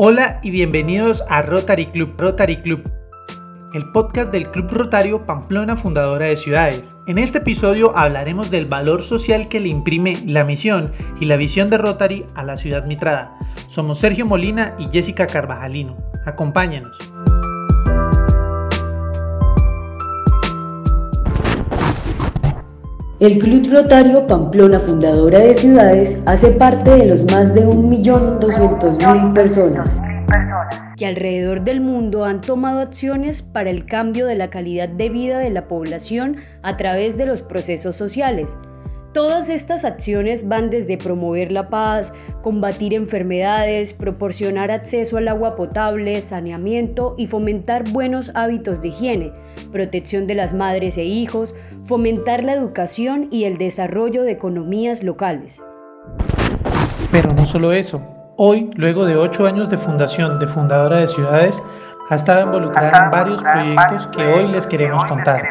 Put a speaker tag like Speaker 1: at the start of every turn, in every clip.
Speaker 1: Hola y bienvenidos a Rotary Club, Rotary Club, el podcast del Club Rotario Pamplona Fundadora de Ciudades. En este episodio hablaremos del valor social que le imprime la misión y la visión de Rotary a la ciudad mitrada. Somos Sergio Molina y Jessica Carvajalino. Acompáñanos.
Speaker 2: El Club Rotario Pamplona, fundadora de ciudades, hace parte de los más de 1.200.000 personas. Que alrededor del mundo han tomado acciones para el cambio de la calidad de vida de la población a través de los procesos sociales Todas estas acciones van desde promover la paz, combatir enfermedades, proporcionar acceso al agua potable, saneamiento y fomentar buenos hábitos de higiene, protección de las madres e hijos, fomentar la educación y el desarrollo de economías locales.
Speaker 1: Pero no solo eso. Hoy, luego de ocho años de fundación de Fundadora de Ciudades, ha estado involucrada en varios proyectos que hoy les queremos contar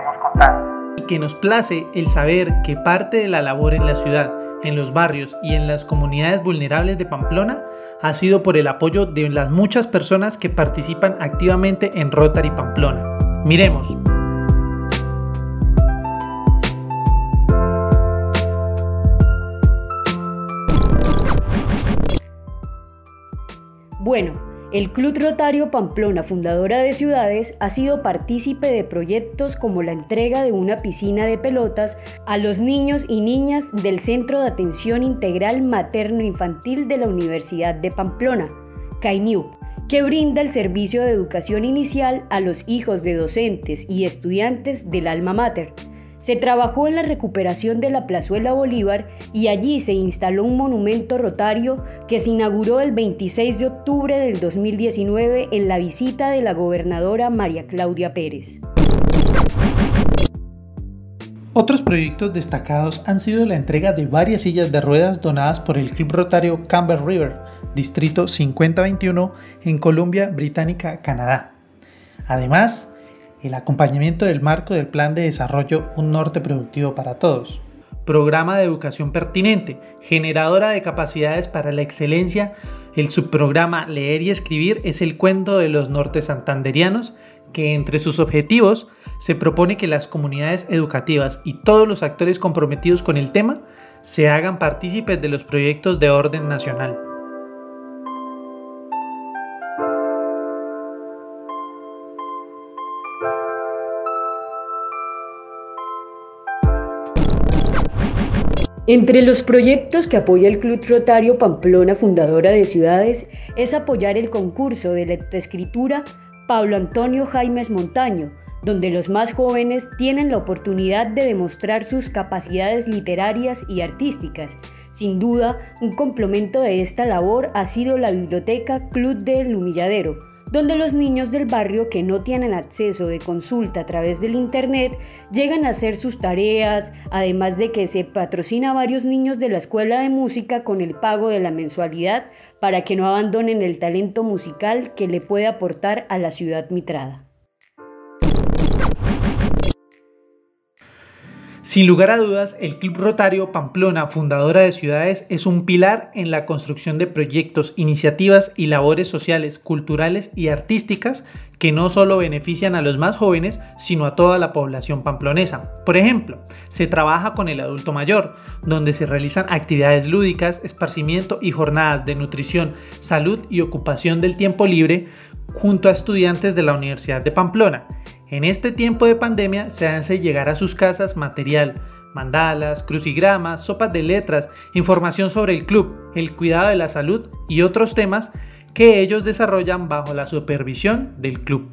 Speaker 1: que nos place el saber que parte de la labor en la ciudad, en los barrios y en las comunidades vulnerables de Pamplona ha sido por el apoyo de las muchas personas que participan activamente en Rotary Pamplona. Miremos.
Speaker 2: Bueno, el Club Rotario Pamplona, fundadora de ciudades, ha sido partícipe de proyectos como la entrega de una piscina de pelotas a los niños y niñas del Centro de Atención Integral Materno-Infantil de la Universidad de Pamplona, CAINIUP, que brinda el servicio de educación inicial a los hijos de docentes y estudiantes del alma mater se trabajó en la recuperación de la Plazuela Bolívar y allí se instaló un monumento rotario que se inauguró el 26 de octubre del 2019 en la visita de la gobernadora María Claudia Pérez.
Speaker 1: Otros proyectos destacados han sido la entrega de varias sillas de ruedas donadas por el Club Rotario Campbell River, Distrito 5021, en Columbia Británica, Canadá. Además, el acompañamiento del marco del Plan de Desarrollo Un Norte Productivo para Todos, programa de educación pertinente, generadora de capacidades para la excelencia, el subprograma Leer y Escribir es el cuento de los nortes santanderianos que entre sus objetivos se propone que las comunidades educativas y todos los actores comprometidos con el tema se hagan partícipes de los proyectos de orden nacional.
Speaker 2: Entre los proyectos que apoya el Club Rotario Pamplona, fundadora de ciudades, es apoyar el concurso de lectoescritura Pablo Antonio Jaimes Montaño, donde los más jóvenes tienen la oportunidad de demostrar sus capacidades literarias y artísticas. Sin duda, un complemento de esta labor ha sido la biblioteca Club del Humilladero, donde los niños del barrio que no tienen acceso de consulta a través del Internet llegan a hacer sus tareas, además de que se patrocina a varios niños de la escuela de música con el pago de la mensualidad para que no abandonen el talento musical que le puede aportar a la ciudad mitrada.
Speaker 1: Sin lugar a dudas, el Club Rotario Pamplona, fundadora de ciudades, es un pilar en la construcción de proyectos, iniciativas y labores sociales, culturales y artísticas que no solo benefician a los más jóvenes, sino a toda la población pamplonesa. Por ejemplo, se trabaja con el adulto mayor, donde se realizan actividades lúdicas, esparcimiento y jornadas de nutrición, salud y ocupación del tiempo libre junto a estudiantes de la Universidad de Pamplona. En este tiempo de pandemia se hace llegar a sus casas material, mandalas, crucigramas, sopas de letras, información sobre el club, el cuidado de la salud y otros temas que ellos desarrollan bajo la supervisión del club.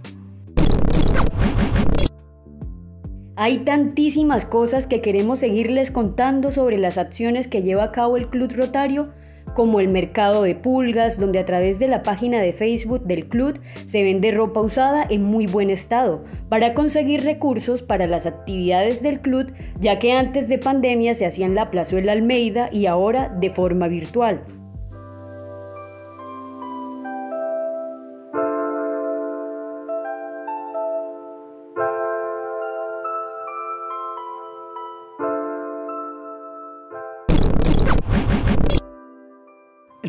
Speaker 2: Hay tantísimas cosas que queremos seguirles contando sobre las acciones que lleva a cabo el Club Rotario como el mercado de pulgas, donde a través de la página de Facebook del club se vende ropa usada en muy buen estado, para conseguir recursos para las actividades del club, ya que antes de pandemia se hacían la plazuela Almeida y ahora de forma virtual.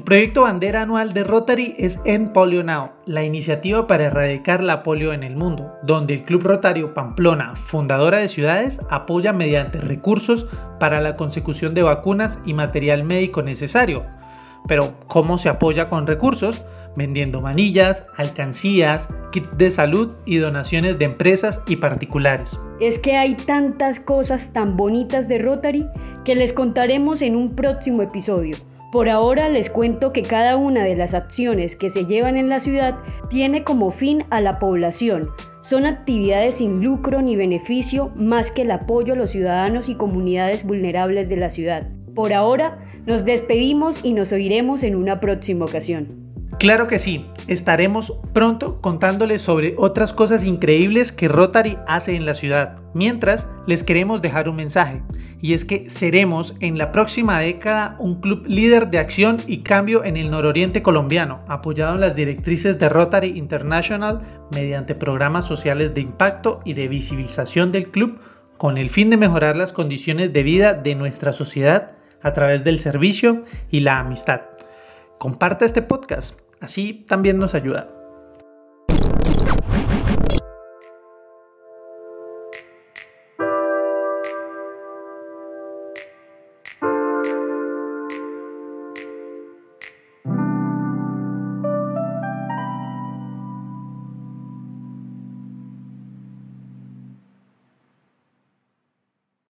Speaker 1: Proyecto bandera anual de Rotary es En Polio Now, la iniciativa para erradicar la polio en el mundo, donde el Club Rotario Pamplona, fundadora de ciudades, apoya mediante recursos para la consecución de vacunas y material médico necesario. Pero, ¿cómo se apoya con recursos? Vendiendo manillas, alcancías, kits de salud y donaciones de empresas y particulares.
Speaker 2: Es que hay tantas cosas tan bonitas de Rotary que les contaremos en un próximo episodio por ahora les cuento que cada una de las acciones que se llevan en la ciudad tiene como fin a la población. Son actividades sin lucro ni beneficio más que el apoyo a los ciudadanos y comunidades vulnerables de la ciudad. Por ahora, nos despedimos y nos oiremos en una próxima ocasión.
Speaker 1: Claro que sí, estaremos pronto contándoles sobre otras cosas increíbles que Rotary hace en la ciudad. Mientras, les queremos dejar un mensaje, y es que seremos en la próxima década un club líder de acción y cambio en el nororiente colombiano, apoyado en las directrices de Rotary International mediante programas sociales de impacto y de visibilización del club con el fin de mejorar las condiciones de vida de nuestra sociedad a través del servicio y la amistad. Comparte este podcast Así también nos ayuda.